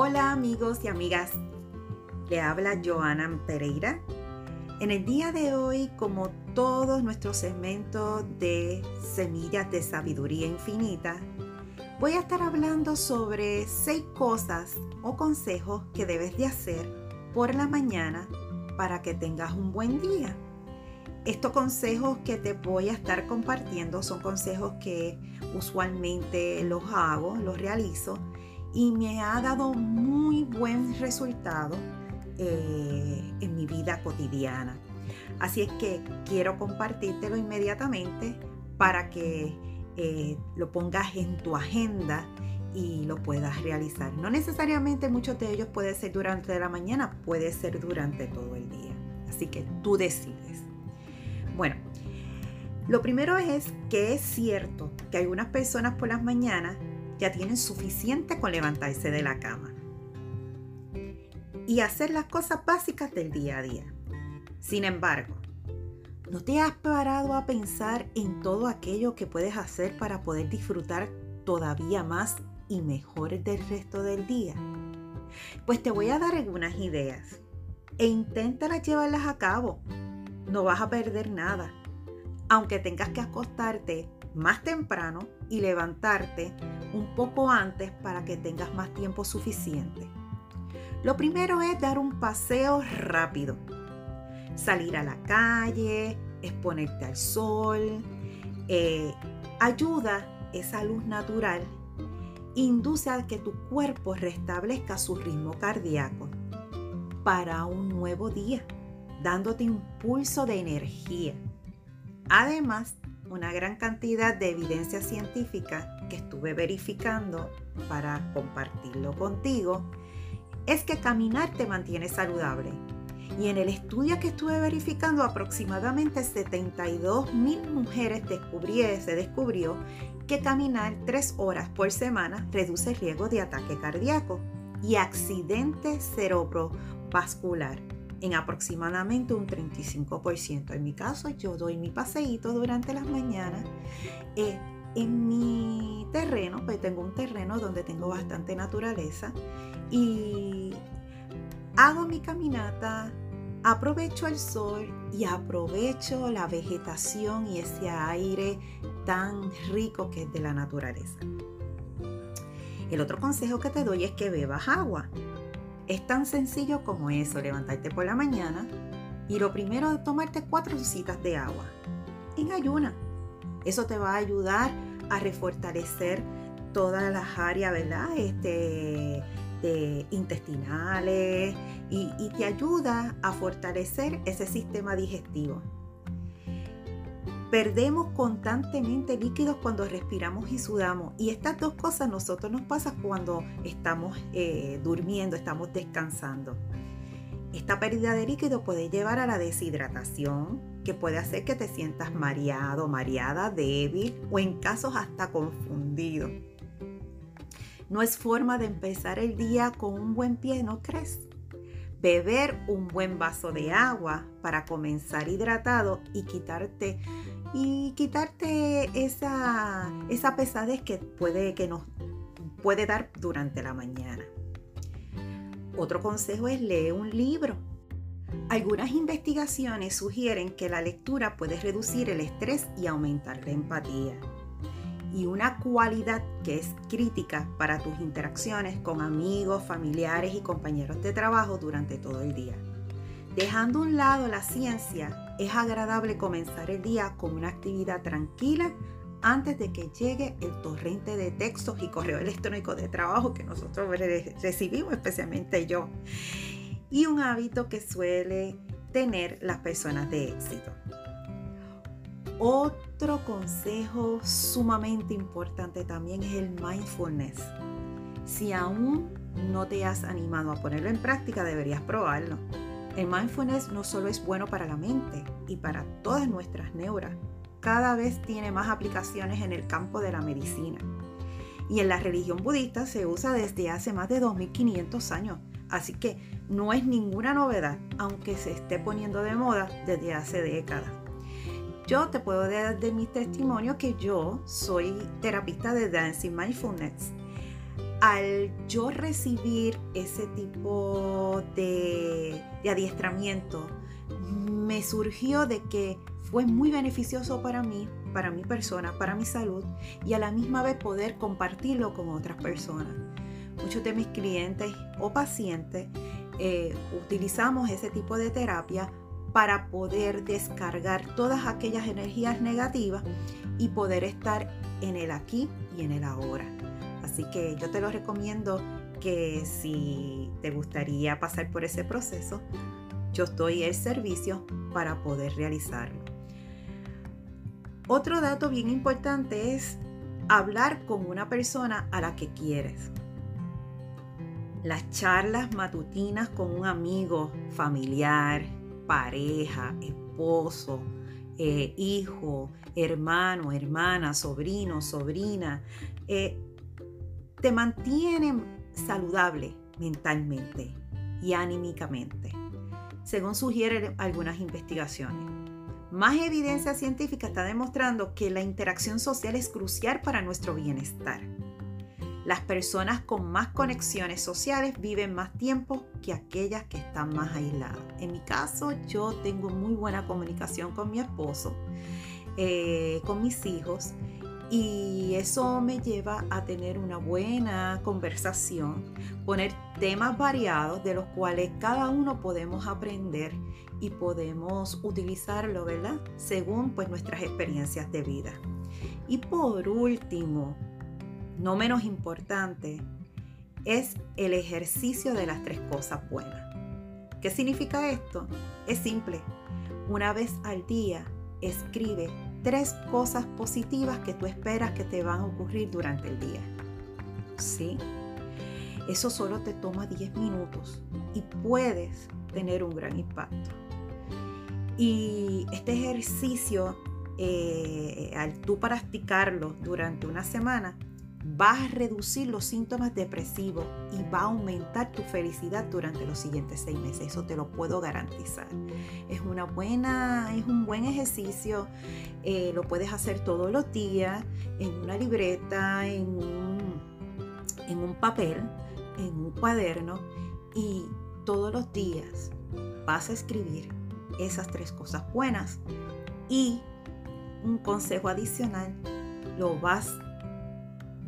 Hola amigos y amigas, le habla Joana Pereira. En el día de hoy, como todos nuestros segmentos de Semillas de Sabiduría Infinita, voy a estar hablando sobre seis cosas o consejos que debes de hacer por la mañana para que tengas un buen día. Estos consejos que te voy a estar compartiendo son consejos que usualmente los hago, los realizo y me ha dado muy buen resultado eh, en mi vida cotidiana. Así es que quiero compartírtelo inmediatamente para que eh, lo pongas en tu agenda y lo puedas realizar. No necesariamente muchos de ellos puede ser durante la mañana, puede ser durante todo el día. Así que tú decides. Bueno, lo primero es que es cierto que algunas personas por las mañanas ya tienen suficiente con levantarse de la cama y hacer las cosas básicas del día a día. Sin embargo, ¿no te has parado a pensar en todo aquello que puedes hacer para poder disfrutar todavía más y mejor del resto del día? Pues te voy a dar algunas ideas e inténtalas llevarlas a cabo. No vas a perder nada. Aunque tengas que acostarte más temprano y levantarte un poco antes para que tengas más tiempo suficiente. Lo primero es dar un paseo rápido. Salir a la calle, exponerte al sol, eh, ayuda esa luz natural, induce a que tu cuerpo restablezca su ritmo cardíaco para un nuevo día, dándote impulso de energía. Además, una gran cantidad de evidencia científica que estuve verificando para compartirlo contigo es que caminar te mantiene saludable. Y en el estudio que estuve verificando, aproximadamente 72 mil mujeres se descubrió que caminar tres horas por semana reduce el riesgo de ataque cardíaco y accidente cerebrovascular en aproximadamente un 35%. En mi caso, yo doy mi paseíto durante las mañanas. Eh, en mi terreno, pues tengo un terreno donde tengo bastante naturaleza y hago mi caminata, aprovecho el sol y aprovecho la vegetación y ese aire tan rico que es de la naturaleza. El otro consejo que te doy es que bebas agua. Es tan sencillo como eso, levantarte por la mañana y lo primero es tomarte cuatro citas de agua en ayuna. Eso te va a ayudar a refortalecer todas las áreas, ¿verdad? Este, intestinales y, y te ayuda a fortalecer ese sistema digestivo. Perdemos constantemente líquidos cuando respiramos y sudamos. Y estas dos cosas nosotros nos pasa cuando estamos eh, durmiendo, estamos descansando. Esta pérdida de líquido puede llevar a la deshidratación, que puede hacer que te sientas mareado, mareada, débil o en casos hasta confundido. No es forma de empezar el día con un buen pie, ¿no crees? Beber un buen vaso de agua para comenzar hidratado y quitarte y quitarte esa, esa pesadez que puede, que nos puede dar durante la mañana. Otro consejo es leer un libro. Algunas investigaciones sugieren que la lectura puede reducir el estrés y aumentar la empatía. Y una cualidad que es crítica para tus interacciones con amigos, familiares y compañeros de trabajo durante todo el día. Dejando a un lado la ciencia, es agradable comenzar el día con una actividad tranquila antes de que llegue el torrente de textos y correo electrónico de trabajo que nosotros recibimos, especialmente yo. Y un hábito que suele tener las personas de éxito. Otro consejo sumamente importante también es el mindfulness. Si aún no te has animado a ponerlo en práctica, deberías probarlo. El mindfulness no solo es bueno para la mente y para todas nuestras neuras, cada vez tiene más aplicaciones en el campo de la medicina. Y en la religión budista se usa desde hace más de 2500 años, así que no es ninguna novedad, aunque se esté poniendo de moda desde hace décadas. Yo te puedo dar de mi testimonio que yo soy terapista de Dancing Mindfulness al yo recibir ese tipo de, de adiestramiento, me surgió de que fue muy beneficioso para mí, para mi persona, para mi salud y a la misma vez poder compartirlo con otras personas. Muchos de mis clientes o pacientes eh, utilizamos ese tipo de terapia para poder descargar todas aquellas energías negativas y poder estar en el aquí y en el ahora. Así que yo te lo recomiendo que si te gustaría pasar por ese proceso, yo estoy el servicio para poder realizarlo. Otro dato bien importante es hablar con una persona a la que quieres. Las charlas matutinas con un amigo, familiar, pareja, esposo, eh, hijo, hermano, hermana, sobrino, sobrina, eh, te mantienen saludable mentalmente y anímicamente, según sugieren algunas investigaciones. Más evidencia científica está demostrando que la interacción social es crucial para nuestro bienestar. Las personas con más conexiones sociales viven más tiempo que aquellas que están más aisladas. En mi caso, yo tengo muy buena comunicación con mi esposo, eh, con mis hijos, y eso me lleva a tener una buena conversación, poner temas variados de los cuales cada uno podemos aprender y podemos utilizarlo, ¿verdad? Según pues nuestras experiencias de vida. Y por último, no menos importante, es el ejercicio de las tres cosas buenas. ¿Qué significa esto? Es simple. Una vez al día, escribe tres cosas positivas que tú esperas que te van a ocurrir durante el día. ¿Sí? Eso solo te toma 10 minutos y puedes tener un gran impacto. Y este ejercicio, eh, al tú practicarlo durante una semana, va a reducir los síntomas depresivos y va a aumentar tu felicidad durante los siguientes seis meses. Eso te lo puedo garantizar. Es una buena, es un buen ejercicio. Eh, lo puedes hacer todos los días en una libreta, en un, en un papel, en un cuaderno y todos los días vas a escribir esas tres cosas buenas y un consejo adicional lo vas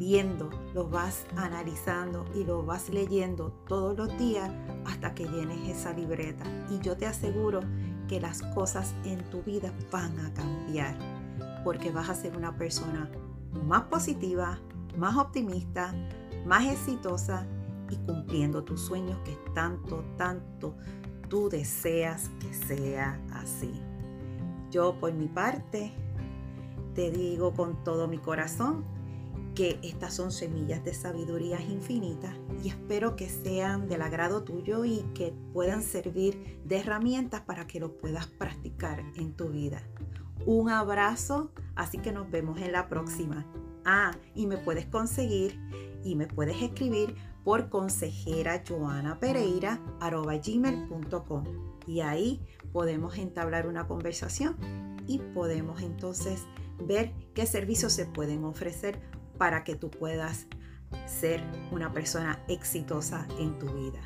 viendo, lo vas analizando y lo vas leyendo todos los días hasta que llenes esa libreta. Y yo te aseguro que las cosas en tu vida van a cambiar porque vas a ser una persona más positiva, más optimista, más exitosa y cumpliendo tus sueños que tanto, tanto tú deseas que sea así. Yo por mi parte te digo con todo mi corazón que estas son semillas de sabiduría infinitas y espero que sean del agrado tuyo y que puedan servir de herramientas para que lo puedas practicar en tu vida. Un abrazo, así que nos vemos en la próxima. Ah, y me puedes conseguir y me puedes escribir por consejera Joana Pereira gmail.com y ahí podemos entablar una conversación y podemos entonces ver qué servicios se pueden ofrecer para que tú puedas ser una persona exitosa en tu vida.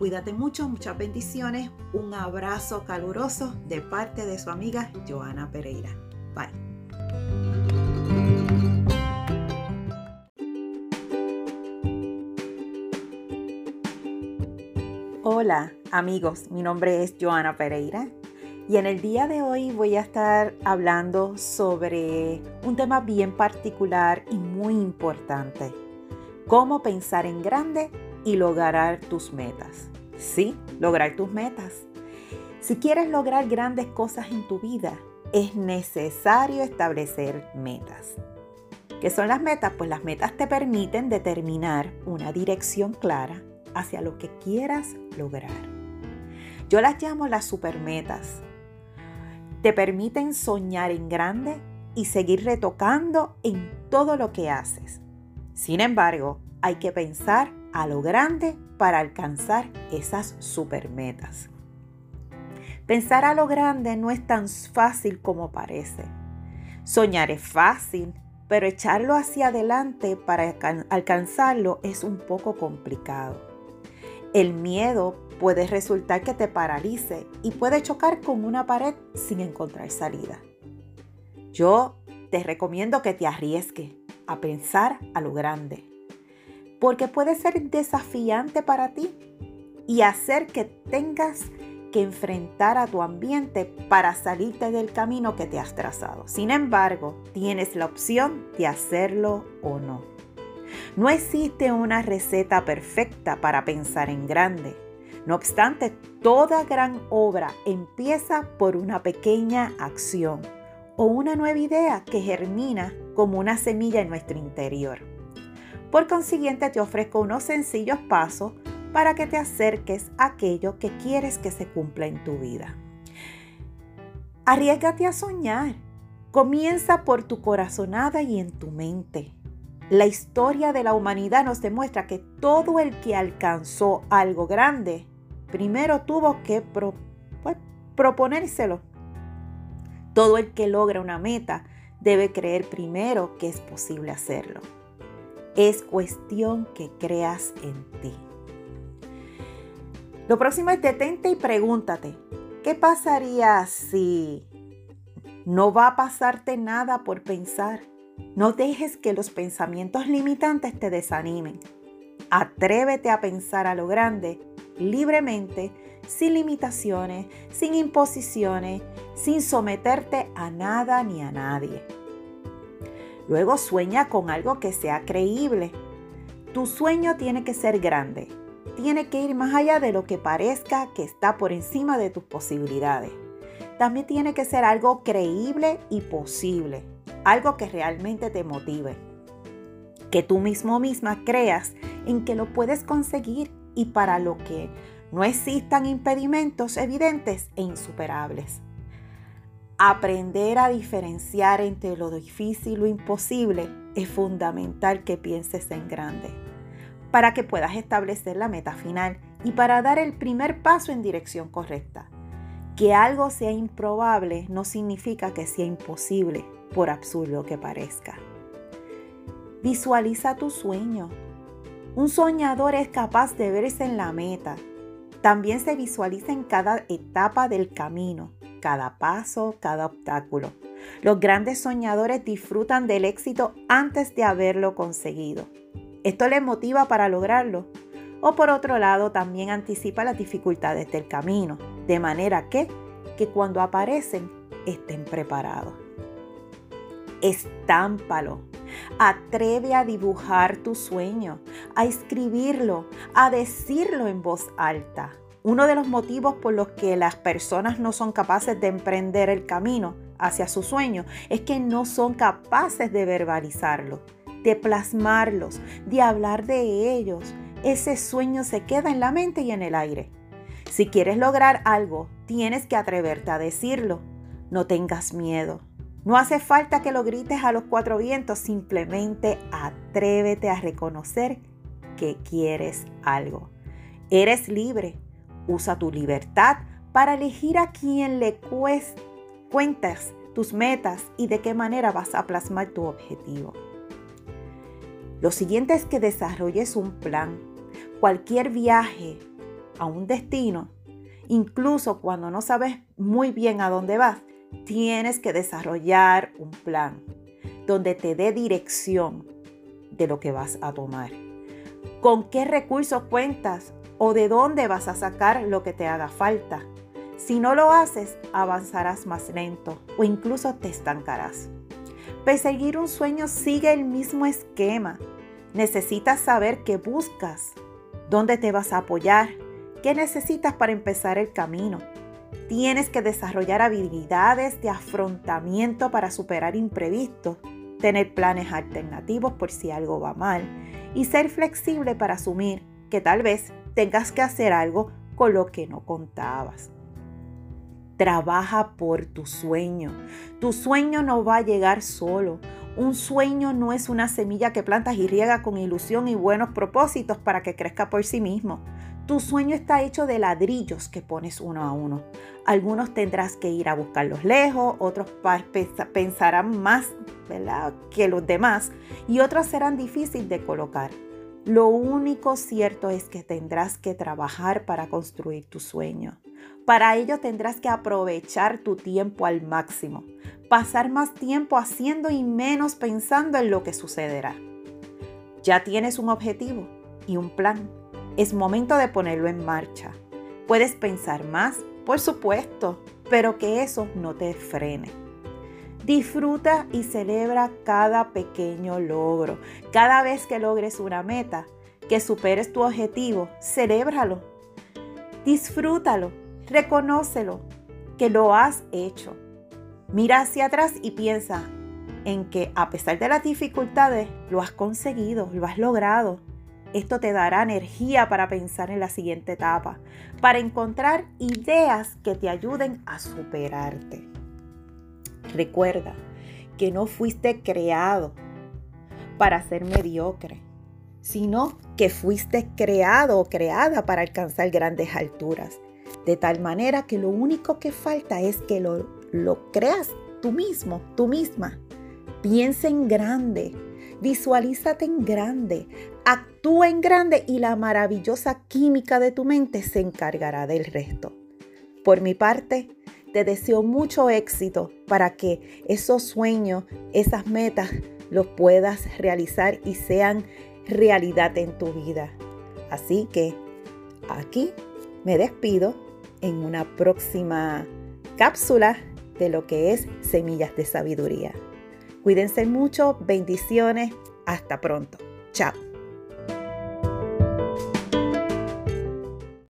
Cuídate mucho, muchas bendiciones, un abrazo caluroso de parte de su amiga Joana Pereira. Bye. Hola amigos, mi nombre es Joana Pereira y en el día de hoy voy a estar hablando sobre un tema bien particular y muy importante. Cómo pensar en grande y lograr tus metas. Sí, lograr tus metas. Si quieres lograr grandes cosas en tu vida, es necesario establecer metas. ¿Qué son las metas? Pues las metas te permiten determinar una dirección clara hacia lo que quieras lograr. Yo las llamo las supermetas te permiten soñar en grande y seguir retocando en todo lo que haces. Sin embargo, hay que pensar a lo grande para alcanzar esas supermetas. Pensar a lo grande no es tan fácil como parece. Soñar es fácil, pero echarlo hacia adelante para alcanzarlo es un poco complicado. El miedo puede resultar que te paralice y puede chocar con una pared sin encontrar salida. Yo te recomiendo que te arriesgues a pensar a lo grande, porque puede ser desafiante para ti y hacer que tengas que enfrentar a tu ambiente para salirte del camino que te has trazado. Sin embargo, tienes la opción de hacerlo o no. No existe una receta perfecta para pensar en grande. No obstante, toda gran obra empieza por una pequeña acción o una nueva idea que germina como una semilla en nuestro interior. Por consiguiente, te ofrezco unos sencillos pasos para que te acerques a aquello que quieres que se cumpla en tu vida. Arriesgate a soñar. Comienza por tu corazonada y en tu mente. La historia de la humanidad nos demuestra que todo el que alcanzó algo grande, primero tuvo que pues, proponérselo. Todo el que logra una meta debe creer primero que es posible hacerlo. Es cuestión que creas en ti. Lo próximo es detente y pregúntate, ¿qué pasaría si no va a pasarte nada por pensar? No dejes que los pensamientos limitantes te desanimen. Atrévete a pensar a lo grande, libremente, sin limitaciones, sin imposiciones, sin someterte a nada ni a nadie. Luego sueña con algo que sea creíble. Tu sueño tiene que ser grande, tiene que ir más allá de lo que parezca que está por encima de tus posibilidades. También tiene que ser algo creíble y posible, algo que realmente te motive. Que tú mismo misma creas en que lo puedes conseguir y para lo que no existan impedimentos evidentes e insuperables. Aprender a diferenciar entre lo difícil y lo imposible es fundamental que pienses en grande para que puedas establecer la meta final y para dar el primer paso en dirección correcta. Que algo sea improbable no significa que sea imposible, por absurdo que parezca. Visualiza tu sueño. Un soñador es capaz de verse en la meta. También se visualiza en cada etapa del camino, cada paso, cada obstáculo. Los grandes soñadores disfrutan del éxito antes de haberlo conseguido. Esto les motiva para lograrlo. O por otro lado, también anticipa las dificultades del camino, de manera que, que cuando aparecen estén preparados. Estámpalo. Atreve a dibujar tu sueño, a escribirlo, a decirlo en voz alta. Uno de los motivos por los que las personas no son capaces de emprender el camino hacia su sueño es que no son capaces de verbalizarlo de plasmarlos, de hablar de ellos. Ese sueño se queda en la mente y en el aire. Si quieres lograr algo, tienes que atreverte a decirlo. No tengas miedo. No hace falta que lo grites a los cuatro vientos, simplemente atrévete a reconocer que quieres algo. Eres libre. Usa tu libertad para elegir a quién le cuentas tus metas y de qué manera vas a plasmar tu objetivo. Lo siguiente es que desarrolles un plan. Cualquier viaje a un destino, incluso cuando no sabes muy bien a dónde vas, tienes que desarrollar un plan donde te dé dirección de lo que vas a tomar. ¿Con qué recursos cuentas o de dónde vas a sacar lo que te haga falta? Si no lo haces, avanzarás más lento o incluso te estancarás. Perseguir un sueño sigue el mismo esquema. Necesitas saber qué buscas, dónde te vas a apoyar, qué necesitas para empezar el camino. Tienes que desarrollar habilidades de afrontamiento para superar imprevistos, tener planes alternativos por si algo va mal y ser flexible para asumir que tal vez tengas que hacer algo con lo que no contabas. Trabaja por tu sueño. Tu sueño no va a llegar solo. Un sueño no es una semilla que plantas y riega con ilusión y buenos propósitos para que crezca por sí mismo. Tu sueño está hecho de ladrillos que pones uno a uno. Algunos tendrás que ir a buscarlos lejos, otros pensarán más ¿verdad? que los demás y otros serán difíciles de colocar. Lo único cierto es que tendrás que trabajar para construir tu sueño. Para ello tendrás que aprovechar tu tiempo al máximo, pasar más tiempo haciendo y menos pensando en lo que sucederá. Ya tienes un objetivo y un plan es momento de ponerlo en marcha. Puedes pensar más, por supuesto, pero que eso no te frene. Disfruta y celebra cada pequeño logro. Cada vez que logres una meta, que superes tu objetivo, celébralo. Disfrútalo, reconócelo, que lo has hecho. Mira hacia atrás y piensa en que a pesar de las dificultades, lo has conseguido, lo has logrado. Esto te dará energía para pensar en la siguiente etapa, para encontrar ideas que te ayuden a superarte. Recuerda que no fuiste creado para ser mediocre, sino que fuiste creado o creada para alcanzar grandes alturas. De tal manera que lo único que falta es que lo, lo creas tú mismo, tú misma. Piensa en grande, Visualízate en grande, actúa en grande y la maravillosa química de tu mente se encargará del resto. Por mi parte, te deseo mucho éxito para que esos sueños, esas metas, los puedas realizar y sean realidad en tu vida. Así que aquí me despido en una próxima cápsula de lo que es Semillas de Sabiduría. Cuídense mucho, bendiciones, hasta pronto. Chao.